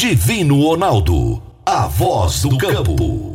Divino Ronaldo, a voz do campo.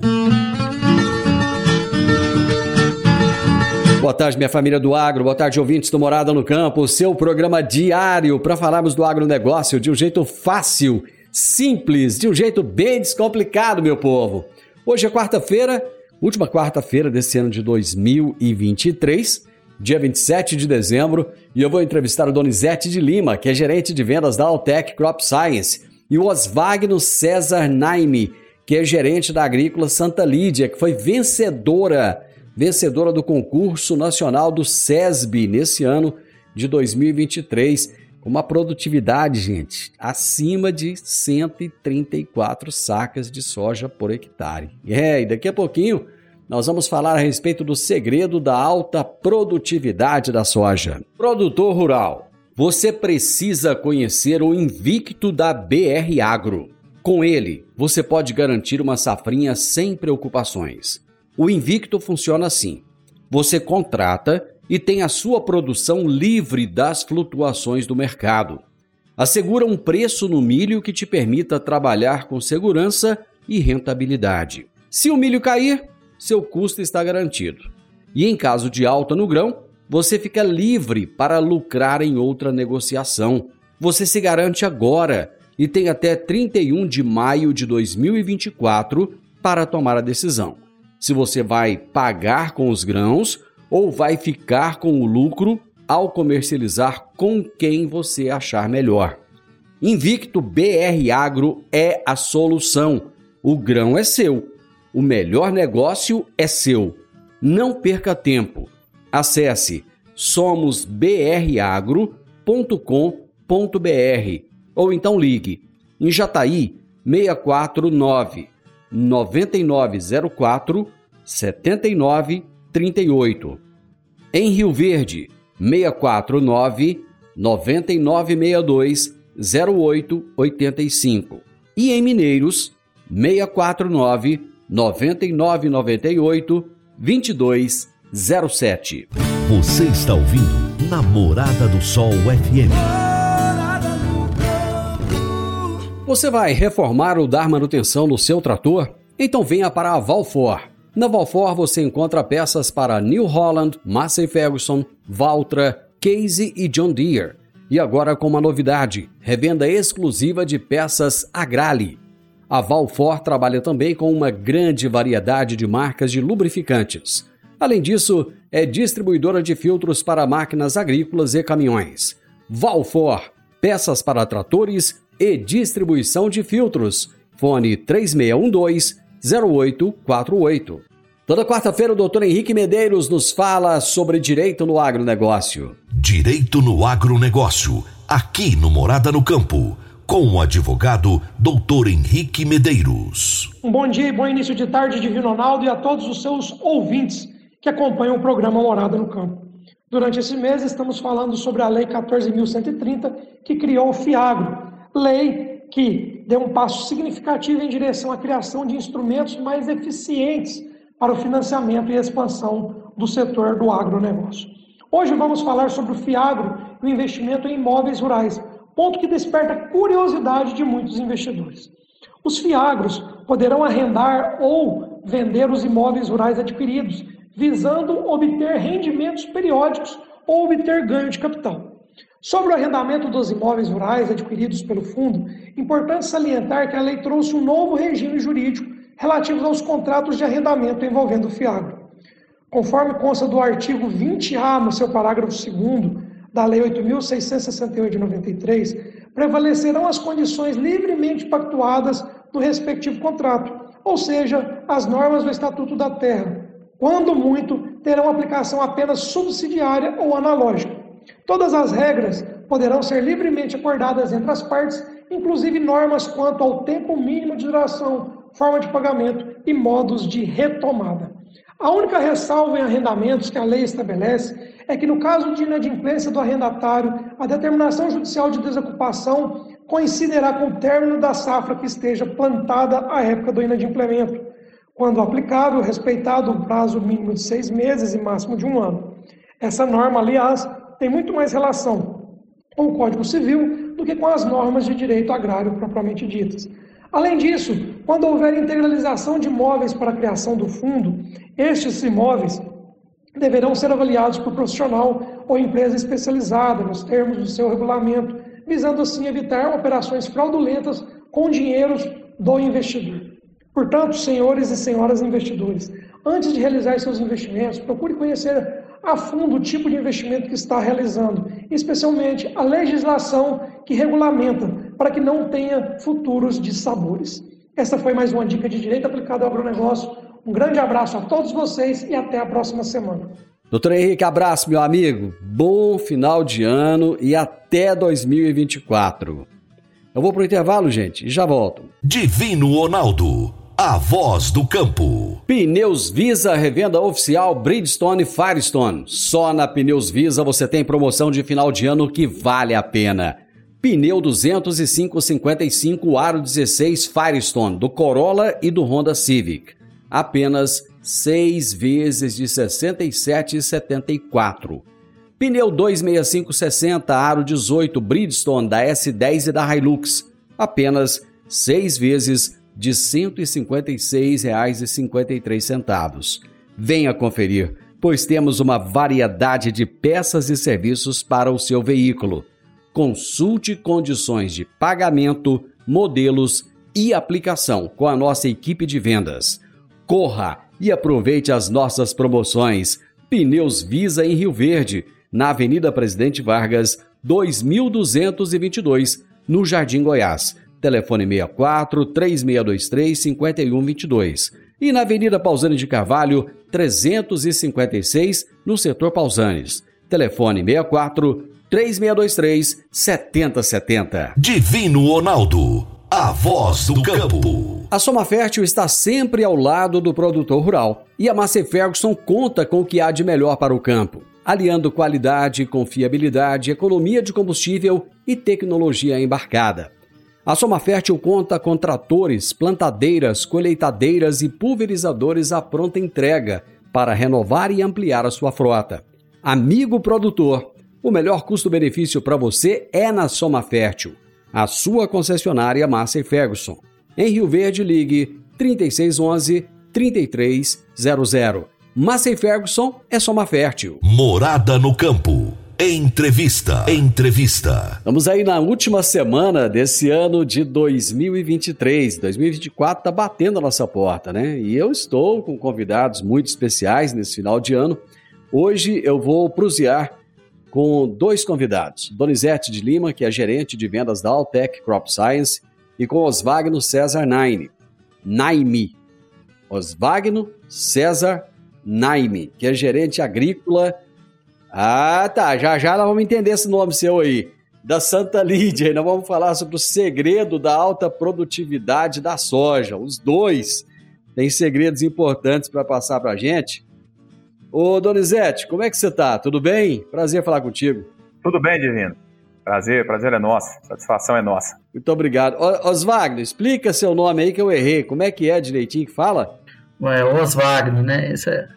Boa tarde, minha família do agro, boa tarde, ouvintes do Morada no Campo, seu programa diário para falarmos do agronegócio de um jeito fácil, simples, de um jeito bem descomplicado, meu povo. Hoje é quarta-feira, última quarta-feira desse ano de 2023, dia 27 de dezembro, e eu vou entrevistar o Donizete de Lima, que é gerente de vendas da Altec Crop Science, e o Oswagno César Naime, que é gerente da Agrícola Santa Lídia, que foi vencedora vencedora do concurso nacional do SESB nesse ano de 2023, com uma produtividade, gente, acima de 134 sacas de soja por hectare. É, e daqui a pouquinho nós vamos falar a respeito do segredo da alta produtividade da soja. Produtor rural, você precisa conhecer o Invicto da BR Agro. Com ele, você pode garantir uma safrinha sem preocupações. O Invicto funciona assim: você contrata e tem a sua produção livre das flutuações do mercado. Assegura um preço no milho que te permita trabalhar com segurança e rentabilidade. Se o milho cair, seu custo está garantido. E em caso de alta no grão, você fica livre para lucrar em outra negociação. Você se garante agora e tem até 31 de maio de 2024 para tomar a decisão se você vai pagar com os grãos ou vai ficar com o lucro ao comercializar com quem você achar melhor. Invicto BR Agro é a solução. O grão é seu. O melhor negócio é seu. Não perca tempo. Acesse somosbragro.com.br ou então ligue em Jataí 649 9904 7938. Em Rio Verde, 649 9962 0885. E em Mineiros, 649 9998 2207. Você está ouvindo Namorada do Sol FM. Você vai reformar ou dar manutenção no seu trator? Então venha para a Valfor. Na Valfor você encontra peças para New Holland, Massey Ferguson, Valtra, Casey e John Deere. E agora com uma novidade: revenda exclusiva de peças Agrale. A Valfor trabalha também com uma grande variedade de marcas de lubrificantes. Além disso, é distribuidora de filtros para máquinas agrícolas e caminhões. Valfor, peças para tratores e distribuição de filtros. Fone 3612-0848. Toda quarta-feira o doutor Henrique Medeiros nos fala sobre direito no agronegócio. Direito no agronegócio, aqui no Morada no Campo, com o advogado doutor Henrique Medeiros. Um bom dia e bom início de tarde, Divino Ronaldo, e a todos os seus ouvintes que acompanham o programa Morada no Campo. Durante esse mês estamos falando sobre a Lei 14.130, que criou o FIAGRO, lei que deu um passo significativo em direção à criação de instrumentos mais eficientes para o financiamento e expansão do setor do agronegócio. Hoje vamos falar sobre o FIAGRO e o investimento em imóveis rurais, ponto que desperta curiosidade de muitos investidores. Os FIAGROS poderão arrendar ou vender os imóveis rurais adquiridos, visando obter rendimentos periódicos ou obter ganho de capital. Sobre o arrendamento dos imóveis rurais adquiridos pelo fundo, importante salientar que a lei trouxe um novo regime jurídico relativo aos contratos de arrendamento envolvendo o FIAGRO. Conforme consta do artigo 20A, no seu parágrafo 2 da Lei 8.668 de 93, prevalecerão as condições livremente pactuadas no respectivo contrato, ou seja, as normas do Estatuto da Terra. Quando muito, terão aplicação apenas subsidiária ou analógica. Todas as regras poderão ser livremente acordadas entre as partes, inclusive normas quanto ao tempo mínimo de duração, forma de pagamento e modos de retomada. A única ressalva em arrendamentos que a lei estabelece é que, no caso de inadimplência do arrendatário, a determinação judicial de desocupação coincidirá com o término da safra que esteja plantada à época do inadimplemento, quando aplicável, respeitado o prazo mínimo de seis meses e máximo de um ano. Essa norma, aliás, tem muito mais relação com o Código Civil do que com as normas de direito agrário propriamente ditas. Além disso, quando houver integralização de imóveis para a criação do fundo, estes imóveis deverão ser avaliados por profissional ou empresa especializada, nos termos do seu regulamento, visando assim evitar operações fraudulentas com dinheiros do investidor. Portanto, senhores e senhoras investidores, antes de realizar seus investimentos, procure conhecer a fundo o tipo de investimento que está realizando, especialmente a legislação que regulamenta, para que não tenha futuros dissabores. Essa foi mais uma dica de direito aplicado ao agronegócio. Um grande abraço a todos vocês e até a próxima semana. Doutor Henrique, abraço, meu amigo. Bom final de ano e até 2024. Eu vou pro intervalo, gente, e já volto. Divino Ronaldo, a voz do campo. Pneus Visa, revenda oficial Bridgestone Firestone. Só na Pneus Visa você tem promoção de final de ano que vale a pena. Pneu 205-55 aro 16 Firestone do Corolla e do Honda Civic. Apenas 6 vezes de R$ 67,74. Pneu 265-60 aro 18 Bridgestone da S10 e da Hilux. Apenas 6 vezes de R$ 156,53. Venha conferir, pois temos uma variedade de peças e serviços para o seu veículo. Consulte condições de pagamento, modelos e aplicação com a nossa equipe de vendas. Corra e aproveite as nossas promoções. Pneus Visa em Rio Verde, na Avenida Presidente Vargas, 2222, no Jardim Goiás telefone 64 3623 5122. E na Avenida Pausani de Carvalho, 356, no setor Pausanes. Telefone 64 3623 7070. Divino Ronaldo, a voz do campo. A Soma Fértil está sempre ao lado do produtor rural. E a Massey Ferguson conta com o que há de melhor para o campo, aliando qualidade, confiabilidade, economia de combustível e tecnologia embarcada. A Soma Fértil conta com tratores, plantadeiras, colheitadeiras e pulverizadores à pronta entrega para renovar e ampliar a sua frota. Amigo produtor, o melhor custo-benefício para você é na Soma Fértil, a sua concessionária Massa Ferguson. Em Rio Verde, ligue 3611 3300. Massa Ferguson é Soma Fértil. Morada no campo. Entrevista. Entrevista. Estamos aí na última semana desse ano de 2023. 2024 está batendo a nossa porta, né? E eu estou com convidados muito especiais nesse final de ano. Hoje eu vou prusear com dois convidados. Donizete de Lima, que é gerente de vendas da Altec Crop Science, e com Oswagno César Naime. Naime. Oswagno César Naime, que é gerente agrícola ah, tá. Já já nós vamos entender esse nome seu aí. Da Santa Lídia. E nós vamos falar sobre o segredo da alta produtividade da soja. Os dois têm segredos importantes para passar para a gente. Ô, Donizete, como é que você tá? Tudo bem? Prazer falar contigo. Tudo bem, Divino. Prazer, prazer é nosso. Satisfação é nossa. Muito obrigado. Oswagno, explica seu nome aí que eu errei. Como é que é direitinho que fala? É Oswagno, né? Esse é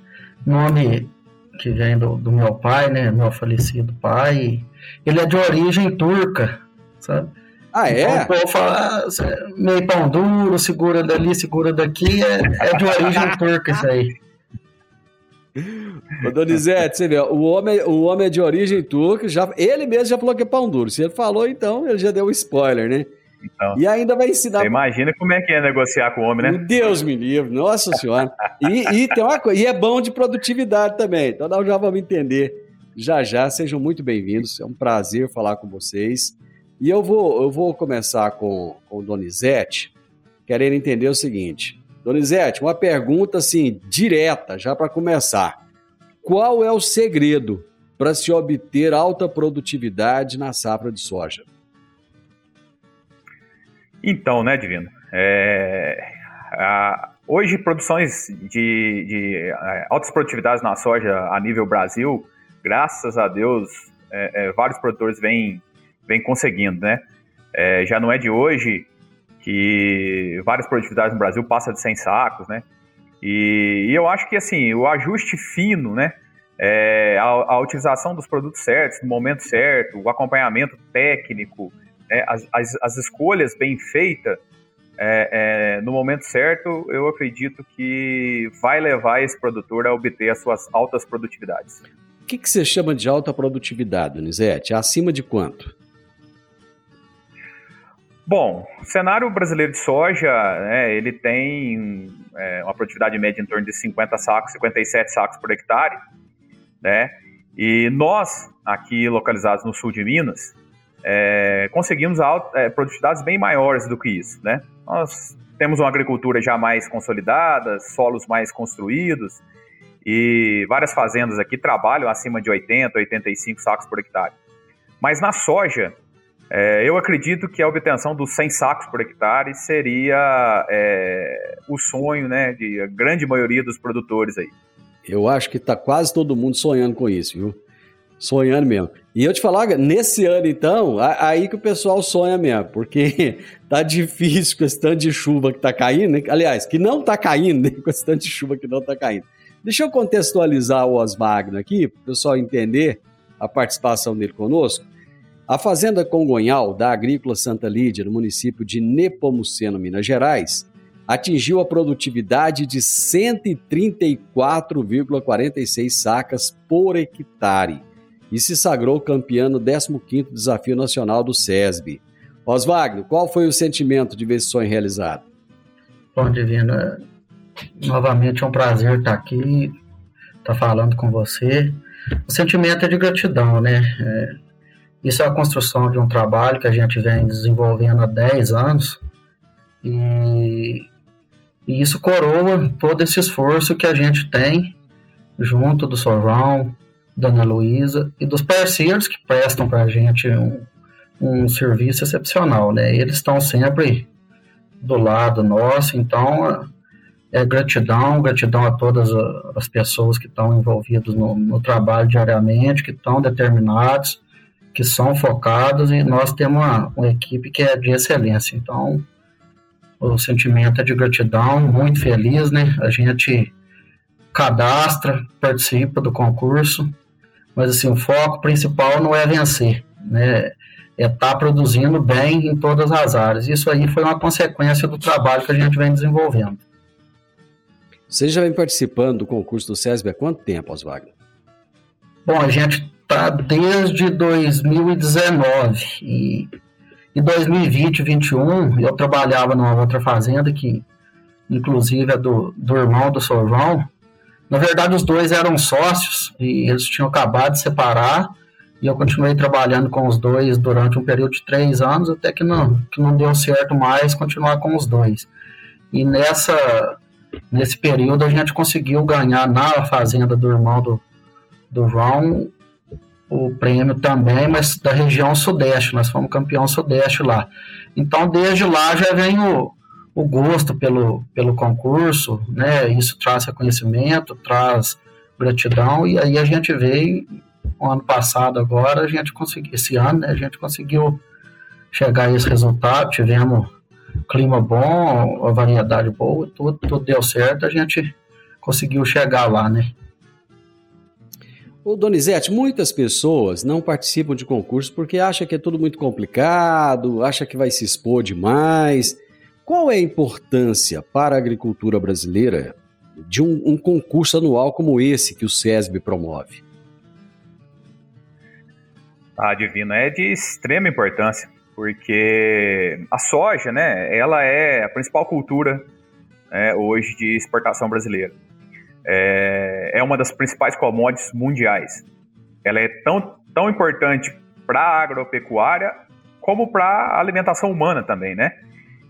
nome que vem do, do meu pai, né? Meu falecido pai. Ele é de origem turca, sabe? Ah, é? Então, o povo fala, ah, meio pão duro, segura dali, segura daqui, é, é de origem turca isso aí. Ô, Donizete, você vê, o homem, o homem é de origem turca, já, ele mesmo já falou que é pão duro. Se ele falou, então, ele já deu um spoiler, né? Então, e ainda vai ensinar. imagina como é que é negociar com o homem, né? Deus me livre, nossa senhora. E, e tem uma coisa, e é bom de produtividade também. Então nós já vamos entender já já. Sejam muito bem-vindos. É um prazer falar com vocês. E eu vou, eu vou começar com, com o Donizete, querendo entender o seguinte. Donizete, uma pergunta assim, direta, já para começar. Qual é o segredo para se obter alta produtividade na safra de soja? Então, né, Divino? É, a, hoje, produções de, de é, altas produtividades na soja a nível Brasil, graças a Deus, é, é, vários produtores vêm, vêm conseguindo, né? É, já não é de hoje que várias produtividades no Brasil passam de 100 sacos, né? E, e eu acho que, assim, o ajuste fino, né? É, a, a, utilização dos produtos certos, no momento certo, o acompanhamento técnico, né, as, as, as, escolhas bem feitas, é, é, no momento certo, eu acredito que vai levar esse produtor a obter as suas altas produtividades. O que, que você chama de alta produtividade, Donizete? Acima de quanto? Bom, o cenário brasileiro de soja, né, ele tem é, uma produtividade média em torno de 50 sacos, 57 sacos por hectare, né? E nós, aqui localizados no sul de Minas, é, conseguimos é, produtividades bem maiores do que isso, né? Nós temos uma agricultura já mais consolidada, solos mais construídos, e várias fazendas aqui trabalham acima de 80, 85 sacos por hectare. Mas na soja, é, eu acredito que a obtenção dos 100 sacos por hectare seria é, o sonho né, de a grande maioria dos produtores aí. Eu acho que está quase todo mundo sonhando com isso, viu? Sonhando mesmo. E eu te falar, nesse ano então, aí que o pessoal sonha mesmo, porque tá difícil com esse tanto de chuva que tá caindo, né? aliás, que não tá caindo, né? com esse tanto de chuva que não tá caindo. Deixa eu contextualizar o Osmagno aqui, para o pessoal entender a participação dele conosco. A Fazenda Congonhal, da Agrícola Santa Lídia, no município de Nepomuceno, Minas Gerais, atingiu a produtividade de 134,46 sacas por hectare e se sagrou campeão no 15º Desafio Nacional do SESB. Oswagno, qual foi o sentimento de ver esse sonho realizado? Bom, Divina, novamente é um prazer estar aqui, estar falando com você. O sentimento é de gratidão, né? É isso é a construção de um trabalho que a gente vem desenvolvendo há 10 anos e, e isso coroa todo esse esforço que a gente tem junto do Sorrão, da Ana Luísa e dos parceiros que prestam para a gente um, um serviço excepcional, né? Eles estão sempre do lado nosso, então é gratidão, gratidão a todas as pessoas que estão envolvidas no, no trabalho diariamente, que estão determinados que são focados e nós temos uma, uma equipe que é de excelência. Então, o sentimento é de gratidão, muito feliz, né? A gente cadastra, participa do concurso, mas assim, o foco principal não é vencer, né? É estar tá produzindo bem em todas as áreas. Isso aí foi uma consequência do trabalho que a gente vem desenvolvendo. Você já vem participando do concurso do SESB há quanto tempo, Oswagner? Bom, a gente tá desde 2019 e em 2020 2021 eu trabalhava numa outra fazenda que inclusive é do, do irmão do João na verdade os dois eram sócios e eles tinham acabado de separar e eu continuei trabalhando com os dois durante um período de três anos até que não que não deu certo mais continuar com os dois e nessa nesse período a gente conseguiu ganhar na fazenda do irmão do, do João o prêmio também, mas da região sudeste, nós fomos campeão sudeste lá. Então, desde lá já vem o, o gosto pelo, pelo concurso, né? Isso traz reconhecimento, traz gratidão, e aí a gente veio, o ano passado agora, a gente conseguiu, esse ano, né, a gente conseguiu chegar a esse resultado, tivemos clima bom, a variedade boa, tudo, tudo deu certo, a gente conseguiu chegar lá, né? Ô Donizete, muitas pessoas não participam de concursos porque acham que é tudo muito complicado, acham que vai se expor demais. Qual é a importância para a agricultura brasileira de um, um concurso anual como esse que o SESB promove? Ah, Divino, é de extrema importância, porque a soja, né, ela é a principal cultura né, hoje de exportação brasileira é, é uma das principais commodities mundiais. Ela é tão, tão importante para a agropecuária como para a alimentação humana também, né?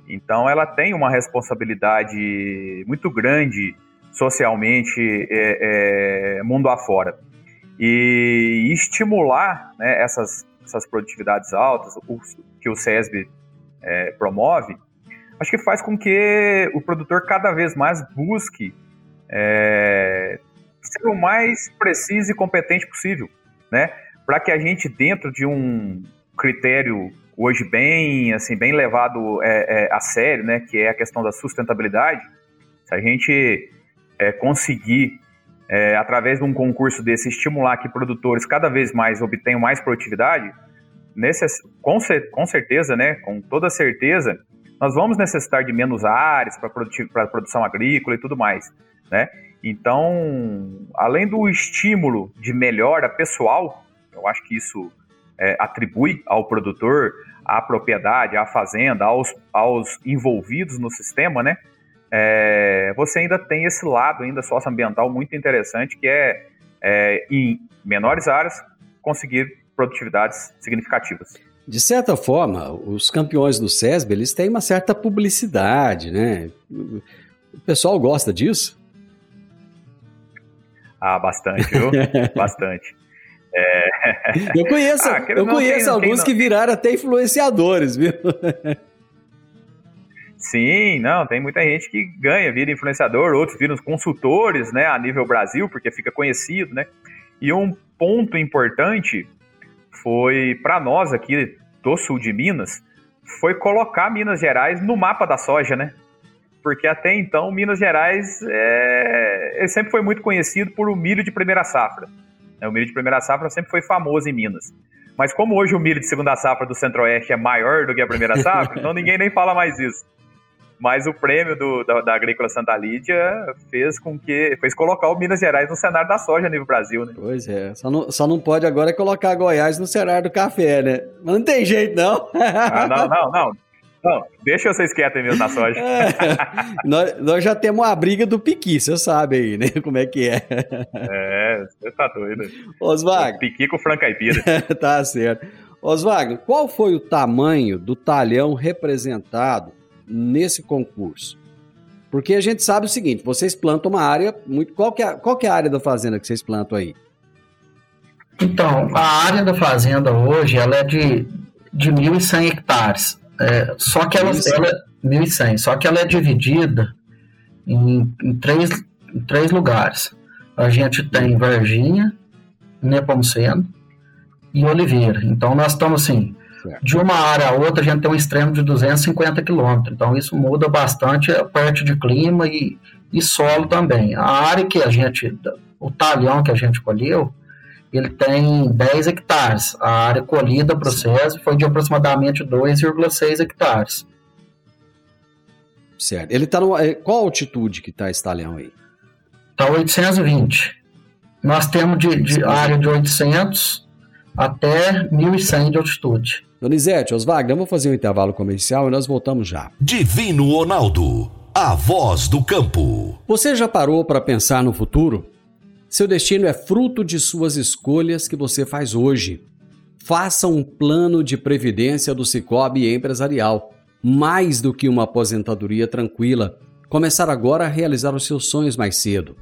Então ela tem uma responsabilidade muito grande socialmente é, é, mundo afora. E estimular né, essas, essas produtividades altas, o, que o SESB é, promove, acho que faz com que o produtor cada vez mais busque é, ser o mais preciso e competente possível, né? Para que a gente, dentro de um critério hoje bem, assim, bem levado é, é, a sério, né? Que é a questão da sustentabilidade, se a gente é, conseguir, é, através de um concurso desse, estimular que produtores cada vez mais obtenham mais produtividade, necess, com, com certeza, né, com toda certeza, nós vamos necessitar de menos áreas para a produção agrícola e tudo mais, né? Então, além do estímulo de melhora pessoal, eu acho que isso é, atribui ao produtor, à propriedade, à fazenda, aos, aos envolvidos no sistema, né? É, você ainda tem esse lado ainda socioambiental muito interessante, que é, é em menores áreas conseguir produtividades significativas. De certa forma, os campeões do SESB, eles têm uma certa publicidade, né? O pessoal gosta disso? Ah, bastante, viu? bastante. É... Eu conheço, ah, eu conheço tem, alguns tem, que viraram até influenciadores, viu? Sim, não, tem muita gente que ganha, vira influenciador, outros viram consultores, né, a nível Brasil, porque fica conhecido, né? E um ponto importante foi para nós aqui do sul de Minas, foi colocar Minas Gerais no mapa da soja, né? Porque até então Minas Gerais é... sempre foi muito conhecido por o milho de primeira safra. O milho de primeira safra sempre foi famoso em Minas. Mas como hoje o milho de segunda safra do Centro-Oeste é maior do que a primeira safra, então ninguém nem fala mais isso. Mas o prêmio do, da, da, Agrícola Santa Lídia fez com que. fez colocar o Minas Gerais no cenário da soja nível Brasil, né? Pois é. Só não, só não pode agora colocar Goiás no cenário do café, né? Mas não tem jeito, não. Ah, não, não, não. Não, deixa vocês quietos mesmo na soja. É, nós, nós, já temos a briga do piqui, você sabe aí, né? Como é que é. É, você tá doido. Oswald. Piqui com franca caipira. tá certo. Oswald, qual foi o tamanho do talhão representado nesse concurso? Porque a gente sabe o seguinte, vocês plantam uma área muito. Qual que é, qual que é a área da fazenda que vocês plantam aí? Então, a área da fazenda hoje ela é de, de 1.100 hectares. É, só que ela, 1.100. ela 1.100, só que ela é dividida em, em, três, em três lugares. A gente tem Varginha, Nepomuceno e Oliveira. Então nós estamos assim, de uma área a outra, a gente tem um extremo de 250 quilômetros. Então, isso muda bastante a parte de clima e, e solo também. A área que a gente, o talhão que a gente colheu, ele tem 10 hectares. A área colhida para o SESI foi de aproximadamente 2,6 hectares. Certo. Ele está no. É, qual altitude que está esse talhão aí? Está 820. Nós temos de, de área de 800 até 1.100 de altitude. Donizete, Oswagner, vamos fazer um intervalo comercial e nós voltamos já. Divino Ronaldo, a voz do campo. Você já parou para pensar no futuro? Seu destino é fruto de suas escolhas que você faz hoje. Faça um plano de previdência do Cicobi Empresarial. Mais do que uma aposentadoria tranquila. Começar agora a realizar os seus sonhos mais cedo.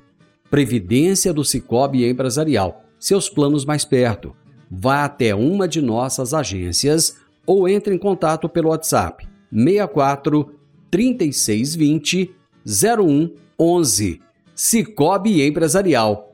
Previdência do Cicobi Empresarial. Seus planos mais perto vá até uma de nossas agências ou entre em contato pelo WhatsApp 64 3620 0111. Cicobi Empresarial.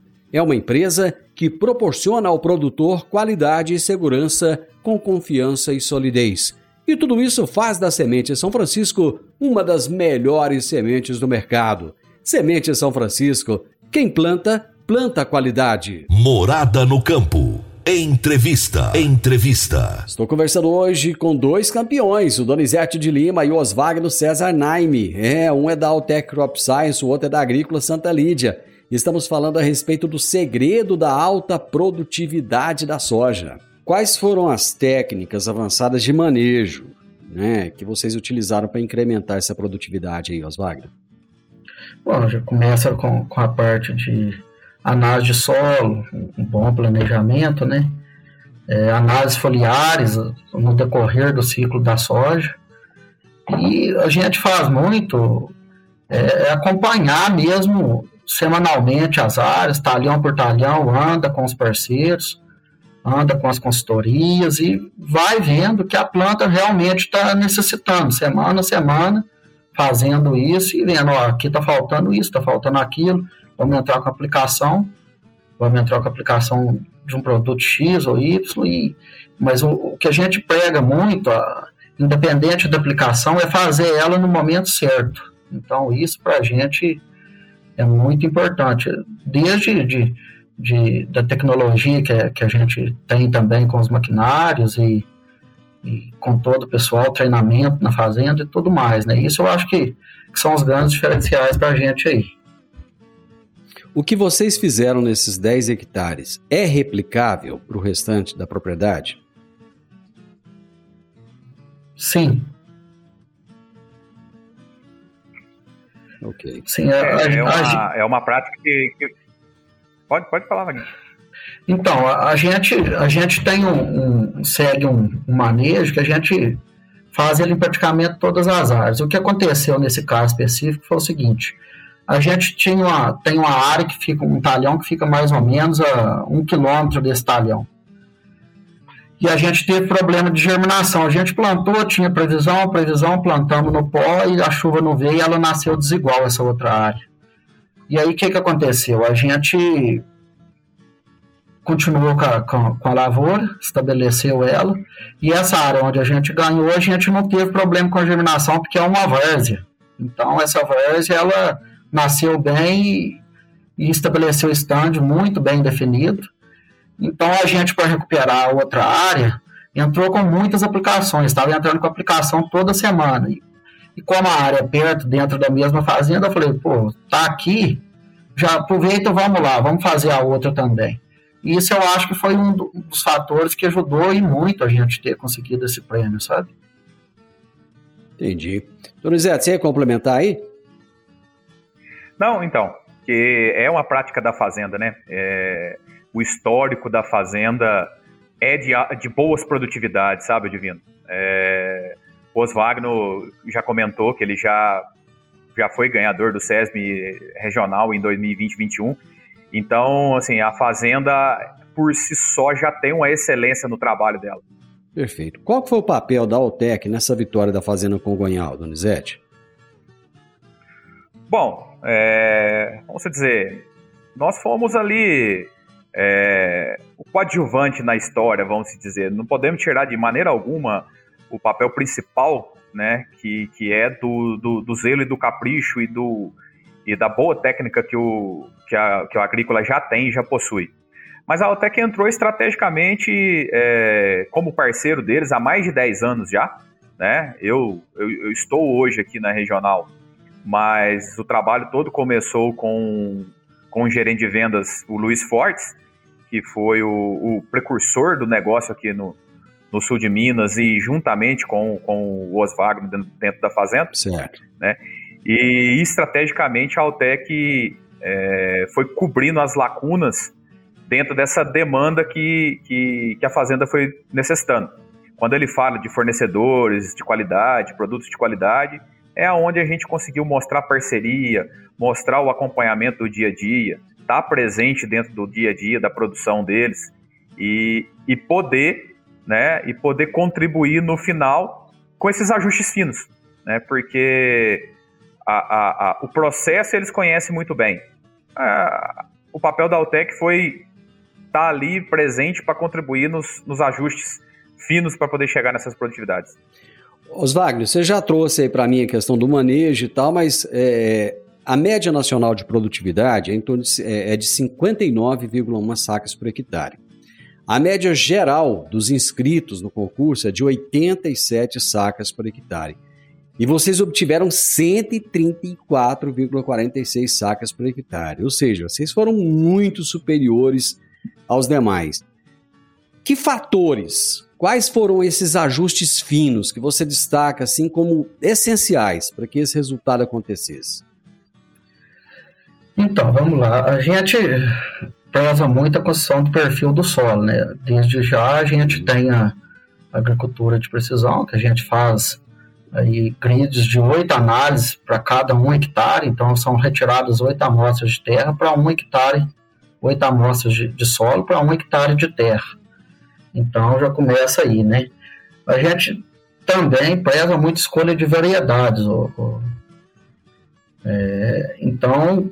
É uma empresa que proporciona ao produtor qualidade e segurança com confiança e solidez. E tudo isso faz da Semente São Francisco uma das melhores sementes do mercado. Semente São Francisco, quem planta, planta qualidade. Morada no campo. Entrevista. Entrevista. Estou conversando hoje com dois campeões, o Donizete de Lima e o Oswagno César Naime. É, um é da Altec Crop Science, o outro é da Agrícola Santa Lídia. Estamos falando a respeito do segredo da alta produtividade da soja. Quais foram as técnicas avançadas de manejo né, que vocês utilizaram para incrementar essa produtividade aí, Oswagno? Bom, já começa com, com a parte de análise de solo, um bom planejamento, né? É, análise foliares no decorrer do ciclo da soja. E a gente faz muito é, é acompanhar mesmo semanalmente as áreas, talhão por talhão, anda com os parceiros, anda com as consultorias e vai vendo que a planta realmente está necessitando, semana a semana, fazendo isso e vendo, ó, aqui está faltando isso, está faltando aquilo, vamos entrar com a aplicação, vamos entrar com a aplicação de um produto X ou Y, e, mas o, o que a gente prega muito, independente da aplicação, é fazer ela no momento certo. Então, isso para a gente é muito importante. Desde de, de, da tecnologia que, que a gente tem também com os maquinários e, e com todo o pessoal, treinamento na fazenda e tudo mais. Né? Isso eu acho que, que são os grandes diferenciais para a gente aí. O que vocês fizeram nesses 10 hectares é replicável para o restante da propriedade? Sim. Ok. Sim, a, é, é, uma, é uma prática que, que... Pode, pode falar, Magno. Então, a, a, gente, a gente tem um, um segue um, um, manejo que a gente faz ele em praticamente todas as áreas. O que aconteceu nesse caso específico foi o seguinte: a gente tinha uma, tem uma área que fica, um talhão que fica mais ou menos a um quilômetro desse talhão. E a gente teve problema de germinação. A gente plantou, tinha previsão, previsão, plantamos no pó e a chuva não veio e ela nasceu desigual essa outra área. E aí o que, que aconteceu? A gente continuou com a, com, a, lavoura, estabeleceu ela, e essa área onde a gente ganhou, a gente não teve problema com a germinação, porque é uma várzea. Então, essa várzea, ela nasceu bem e, e estabeleceu o stand muito bem definido. Então, a gente, para recuperar a outra área, entrou com muitas aplicações, estava entrando com aplicação toda semana. E, e como a área é perto, dentro da mesma fazenda, eu falei, pô, tá aqui, já aproveita, vamos lá, vamos fazer a outra também. E isso eu acho que foi um dos fatores que ajudou e muito a gente ter conseguido esse prêmio, sabe? Entendi. Donizete, você ia complementar aí? Não, então, que é uma prática da fazenda, né? É, o histórico da fazenda é de, de boas produtividades, sabe, Divino? É, o Oswagno já comentou que ele já, já foi ganhador do SESM regional em 2020-21 então, assim, a Fazenda por si só já tem uma excelência no trabalho dela. Perfeito. Qual foi o papel da Altec nessa vitória da Fazenda Congonhal, Donizete? Bom, é, vamos dizer, nós fomos ali é, o coadjuvante na história, vamos dizer. Não podemos tirar de maneira alguma o papel principal, né, que, que é do, do, do zelo e do capricho e do, e da boa técnica que o, que a, que o agrícola já tem, já possui. Mas a Altec entrou estrategicamente é, como parceiro deles há mais de 10 anos já. Né? Eu, eu, eu, estou hoje aqui na regional, mas o trabalho todo começou com, com o gerente de vendas, o Luiz Fortes, que foi o, o precursor do negócio aqui no, no sul de Minas e juntamente com, com o Oswagno dentro da fazenda. Certo. Né? E estrategicamente a Altec é, foi cobrindo as lacunas dentro dessa demanda que, que, que, a fazenda foi necessitando. Quando ele fala de fornecedores de qualidade, produtos de qualidade, é onde a gente conseguiu mostrar parceria, mostrar o acompanhamento do dia a dia, estar tá presente dentro do dia a dia da produção deles e, e poder, né, e poder contribuir no final com esses ajustes finos, né, porque a, a, a, o processo eles conhecem muito bem. o papel da Altec foi estar tá ali presente para contribuir nos, nos ajustes finos para poder chegar nessas produtividades. Oswagner, você já trouxe aí para mim a questão do manejo e tal, mas é, a média nacional de produtividade é, em torno de, é, é de 59,1 sacas por hectare. A média geral dos inscritos no concurso é de 87 sacas por hectare. E vocês obtiveram 134,46 sacas por hectare. Ou seja, vocês foram muito superiores aos demais. Que fatores, quais foram esses ajustes finos que você destaca assim como essenciais para que esse resultado acontecesse? Então, vamos lá. A gente preza muito a construção do perfil do solo, né? Desde já a gente tem a agricultura de precisão, que a gente faz aí grids de oito análises para cada um hectare, então são retiradas oito amostras de terra para um hectare, oito amostras de, de solo para um hectare de terra. Então já começa aí, né? A gente também preza muito escolha de variedades. É, então,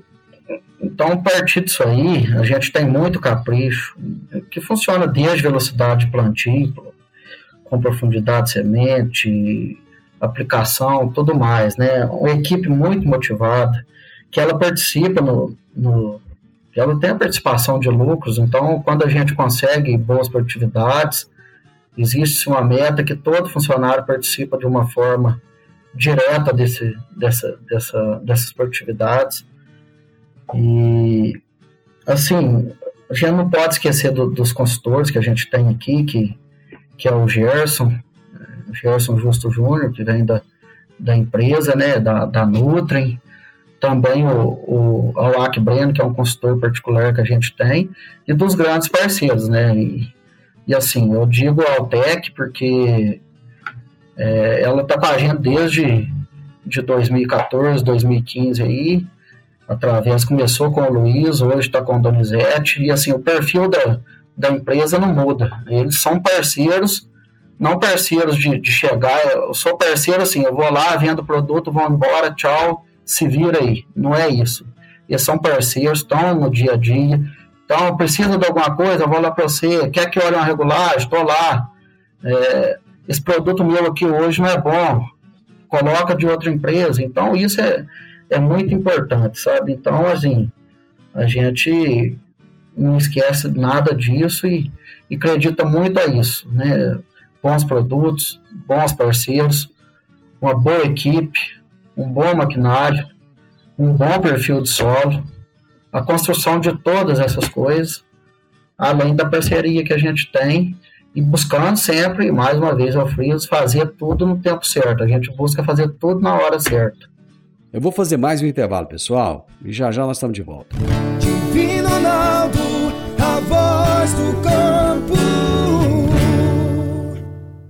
então, partir disso aí, a gente tem muito capricho, que funciona desde velocidade de plantio, com profundidade de semente, aplicação, tudo mais, né? Uma equipe muito motivada, que ela participa no, no ela tem a participação de lucros, então quando a gente consegue boas produtividades, existe uma meta que todo funcionário participa de uma forma direta desse, dessa, dessa, dessas produtividades. E, assim, a gente não pode esquecer do, dos consultores que a gente tem aqui, que, que é o Gerson, o Gerson Justo Júnior, que vem da, da empresa, né, da, da Nutrem, também o, o Alac Breno, que é um consultor particular que a gente tem, e dos grandes parceiros, né, e, e assim, eu digo a Altec porque é, ela está com a gente desde de 2014, 2015 aí, através, começou com o Luiz, hoje está com o Donizete, e assim, o perfil da, da empresa não muda. Eles são parceiros, não parceiros de, de chegar, eu sou parceiro assim, eu vou lá, vendo produto, vou embora, tchau, se vira aí. Não é isso. Eles são parceiros, estão no dia a dia. Então, precisa de alguma coisa, eu vou lá para você. Quer que olhe uma regulagem? Estou lá. É, esse produto meu aqui hoje não é bom. Coloca de outra empresa. Então, isso é, é muito importante, sabe? Então, assim, a gente não esquece nada disso e, e acredita muito a isso, né? Bons produtos, bons parceiros, uma boa equipe, um bom maquinário, um bom perfil de solo, a construção de todas essas coisas, além da parceria que a gente tem e buscando sempre, mais uma vez eu friso, fazer tudo no tempo certo. A gente busca fazer tudo na hora certa. Eu vou fazer mais um intervalo, pessoal, e já já nós estamos de volta. Divino Ronaldo, a voz do campo.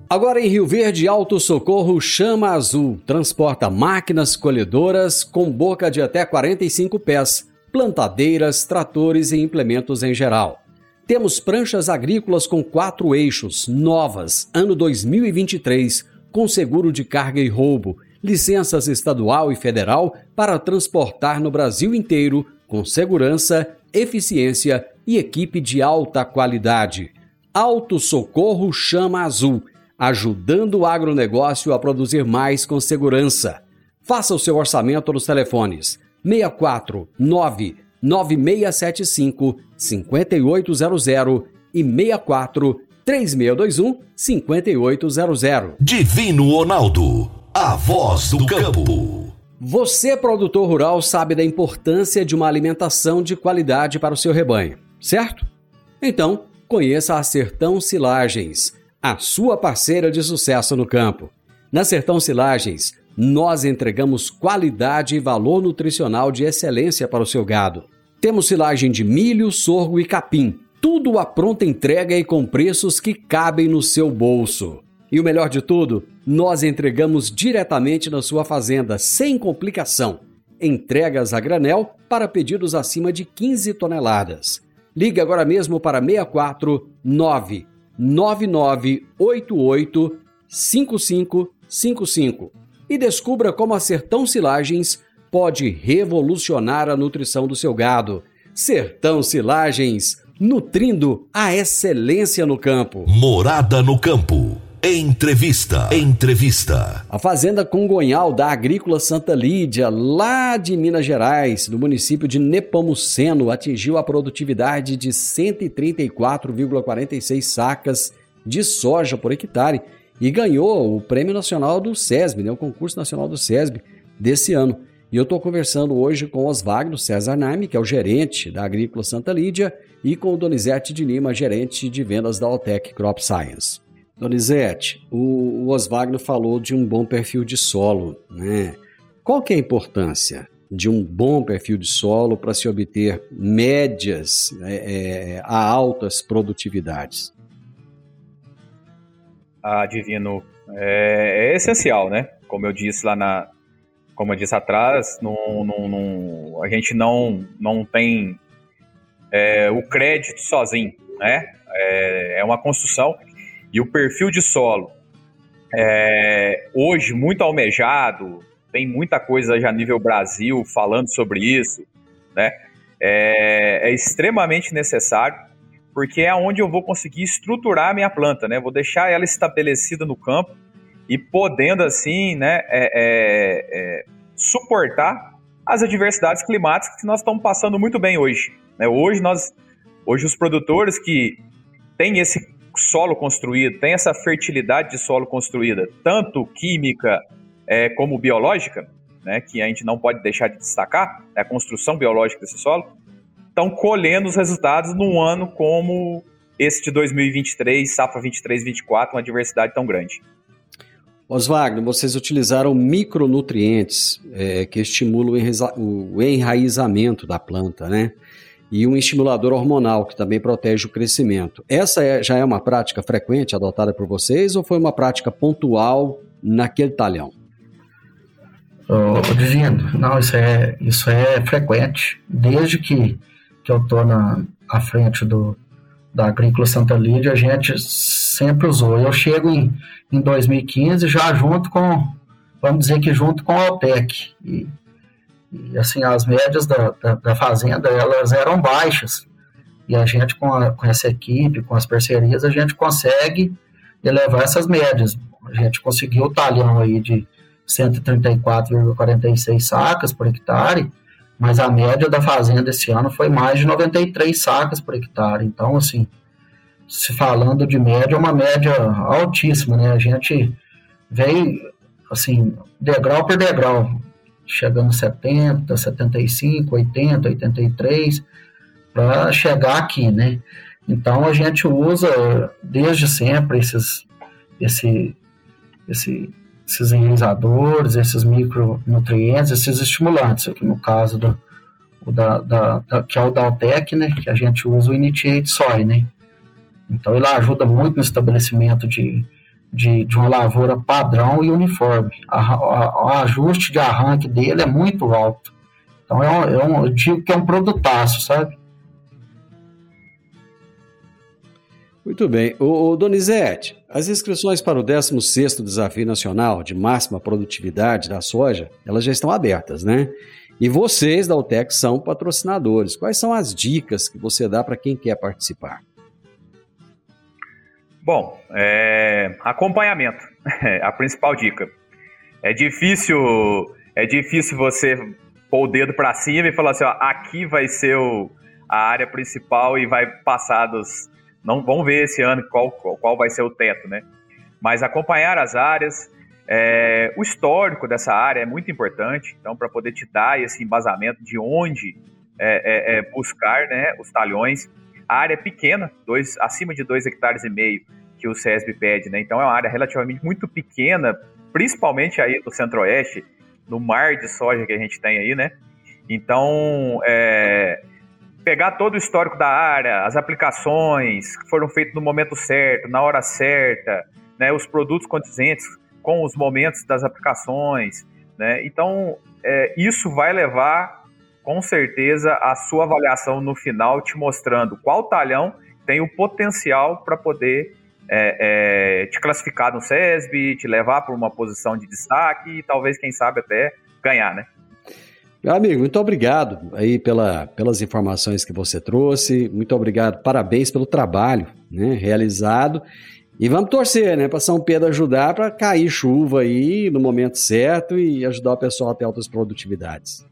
Agora em Rio Verde, Alto Socorro Chama Azul transporta máquinas colhedoras com boca de até 45 pés, plantadeiras, tratores e implementos em geral. Temos pranchas agrícolas com quatro eixos, novas, ano 2023, com seguro de carga e roubo licenças estadual e federal para transportar no Brasil inteiro com segurança, eficiência e equipe de alta qualidade. Alto Socorro Chama Azul, ajudando o agronegócio a produzir mais com segurança. Faça o seu orçamento nos telefones 64 9 9675 5800 e 64 3621 5800. Divino Ronaldo a voz do campo. Você, produtor rural, sabe da importância de uma alimentação de qualidade para o seu rebanho, certo? Então, conheça a Sertão Silagens, a sua parceira de sucesso no campo. Na Sertão Silagens, nós entregamos qualidade e valor nutricional de excelência para o seu gado. Temos silagem de milho, sorgo e capim, tudo a pronta entrega e com preços que cabem no seu bolso. E o melhor de tudo, nós entregamos diretamente na sua fazenda, sem complicação. Entregas a granel para pedidos acima de 15 toneladas. Ligue agora mesmo para 64 99988 5555 e descubra como a Sertão Silagens pode revolucionar a nutrição do seu gado. Sertão Silagens, nutrindo a excelência no campo. Morada no campo. Entrevista. Entrevista. A Fazenda Congonhal da Agrícola Santa Lídia, lá de Minas Gerais, no município de Nepomuceno, atingiu a produtividade de 134,46 sacas de soja por hectare e ganhou o Prêmio Nacional do SESB, né, o concurso nacional do SESB desse ano. E eu estou conversando hoje com Oswagno César Naime, que é o gerente da Agrícola Santa Lídia, e com o Donizete de Lima, gerente de vendas da Altec Crop Science. Donizete, o, o Oswagno falou de um bom perfil de solo, né? Qual que é a importância de um bom perfil de solo para se obter médias né, é, a altas produtividades? Ah, Divino, é, é, essencial, né? Como eu disse lá na, como eu disse atrás, não, não, a gente não, não tem é, o crédito sozinho, né? É, é uma construção e o perfil de solo é, hoje muito almejado, tem muita coisa já nível Brasil falando sobre isso, né? É, é extremamente necessário porque é onde eu vou conseguir estruturar a minha planta, né? Vou deixar ela estabelecida no campo e podendo assim, né, é, é, é, suportar as adversidades climáticas que nós estamos passando muito bem hoje. Né? Hoje nós, hoje os produtores que têm esse solo construído, têm essa fertilidade de solo construída, tanto química é, como biológica, né, que a gente não pode deixar de destacar, é a construção biológica desse solo, estão colhendo os resultados num ano como esse de 2023, safra 23-24, uma diversidade tão grande. Oswagner, vocês utilizaram micronutrientes é, que estimulam o enraizamento da planta, né? E um estimulador hormonal que também protege o crescimento. Essa é, já é uma prática frequente adotada por vocês ou foi uma prática pontual naquele talhão? Oh, Divino, não, isso é, isso é frequente. Desde que, que eu estou à frente do, da Agrícola Santa Lídia, a gente sempre usou. Eu chego em em 2015, já junto com, vamos dizer que junto com a Altec. E, e assim, as médias da, da, da, fazenda, elas eram baixas. E a gente, com, a, com essa equipe, com as parcerias, a gente consegue elevar essas médias. A gente conseguiu o talhão aí de 134,46 sacas por hectare, mas a média da fazenda esse ano foi mais de 93 sacas por hectare. Então, assim, se falando de média, é uma média altíssima, né? A gente vem, assim, degrau por degrau, chegando 70, 75, 80, 83, para chegar aqui, né? Então a gente usa desde sempre esses, esse, esse, esses ionizadores, esses micronutrientes, esses estimulantes, aqui no caso do, da, da, da, que é o Daltec, né? Que a gente usa o Initiate Soy, né? Então, ele ajuda muito no estabelecimento de, de, de uma lavoura padrão e uniforme. O ajuste de arranque dele é muito alto. Então, é um, é um, eu digo que é um produtaço, sabe? Muito bem. O, o Donizete, as inscrições para o 16º Desafio Nacional de Máxima Produtividade da Soja, elas já estão abertas, né? E vocês da UTEC são patrocinadores. Quais são as dicas que você dá para quem quer participar? Bom, é, acompanhamento, a principal dica. É difícil, é difícil você pôr o dedo para cima e falar assim, ó, aqui vai ser o, a área principal e vai passar dos, não vamos ver esse ano qual, qual, qual vai ser o teto, né? Mas acompanhar as áreas, é, o histórico dessa área é muito importante, então para poder te dar esse embasamento de onde é, é, é buscar, né, os talhões. A área é pequena, dois, acima de 2 hectares e meio, que o CESB pede, né? Então é uma área relativamente muito pequena, principalmente aí no centro-oeste, no mar de soja que a gente tem aí, né? Então, é, pegar todo o histórico da área, as aplicações que foram feitas no momento certo, na hora certa, né? Os produtos condizentes com os momentos das aplicações, né? Então, é, isso vai levar, com certeza, a sua avaliação no final, te mostrando qual talhão tem o potencial para poder é, é, te classificar no SESB, te levar para uma posição de destaque e talvez, quem sabe, até ganhar, né? Meu amigo, muito obrigado aí pela, pelas informações que você trouxe. Muito obrigado, parabéns pelo trabalho né, realizado. E vamos torcer, né, para São Pedro ajudar para cair chuva aí no momento certo e ajudar o pessoal a ter altas produtividades.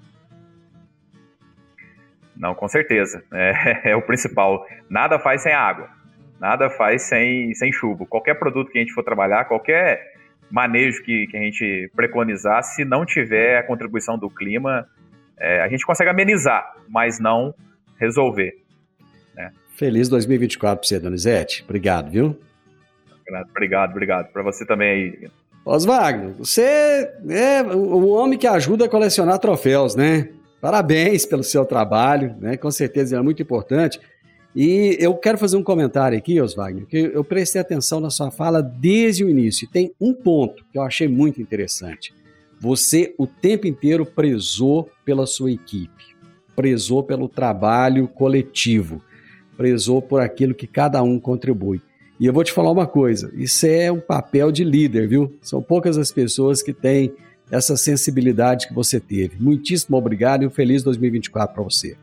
Não, com certeza. É, é o principal. Nada faz sem água. Nada faz sem, sem chuva. Qualquer produto que a gente for trabalhar, qualquer manejo que, que a gente preconizar, se não tiver a contribuição do clima, é, a gente consegue amenizar, mas não resolver. Né? Feliz 2024 para você, Donizete. Obrigado, viu? Obrigado, obrigado. Para você também aí. Oswagner, você é o homem que ajuda a colecionar troféus, né? Parabéns pelo seu trabalho, né? Com certeza é muito importante. E eu quero fazer um comentário aqui, Oswagner, que eu prestei atenção na sua fala desde o início. Tem um ponto que eu achei muito interessante. Você o tempo inteiro prezou pela sua equipe, prezou pelo trabalho coletivo. prezou por aquilo que cada um contribui. E eu vou te falar uma coisa: isso é um papel de líder, viu? São poucas as pessoas que têm essa sensibilidade que você teve. Muitíssimo obrigado e um feliz 2024 para você.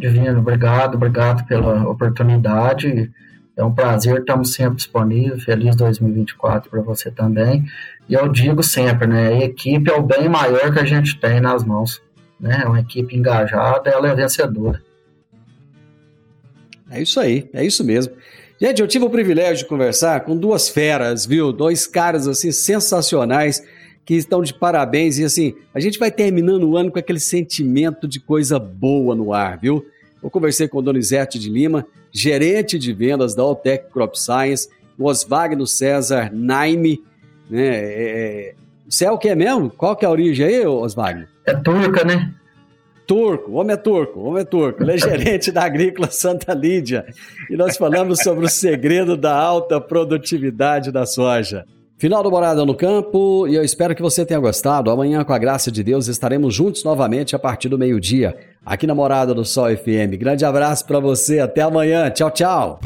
Divino, obrigado, obrigado pela oportunidade. É um prazer, estamos sempre disponíveis. Feliz 2024 para você também. E eu digo sempre, né? A equipe é o bem maior que a gente tem nas mãos. Né? É uma equipe engajada, ela é vencedora. É isso aí, é isso mesmo. Gente, eu tive o privilégio de conversar com duas feras, viu? Dois caras assim sensacionais que estão de parabéns e assim, a gente vai terminando o ano com aquele sentimento de coisa boa no ar, viu? Eu conversei com o Donizete de Lima, gerente de vendas da Altec Crop Science, o Oswagno César Naime, né? É, é, você é o que é mesmo? Qual que é a origem aí, Oswagno? É turca, né? Turco, o homem é turco, o homem é turco. Ele é gerente da Agrícola Santa Lídia. E nós falamos sobre o segredo da alta produtividade da soja. Final do Morada no Campo, e eu espero que você tenha gostado. Amanhã, com a graça de Deus, estaremos juntos novamente a partir do meio-dia, aqui na Morada do Sol FM. Grande abraço para você, até amanhã. Tchau, tchau.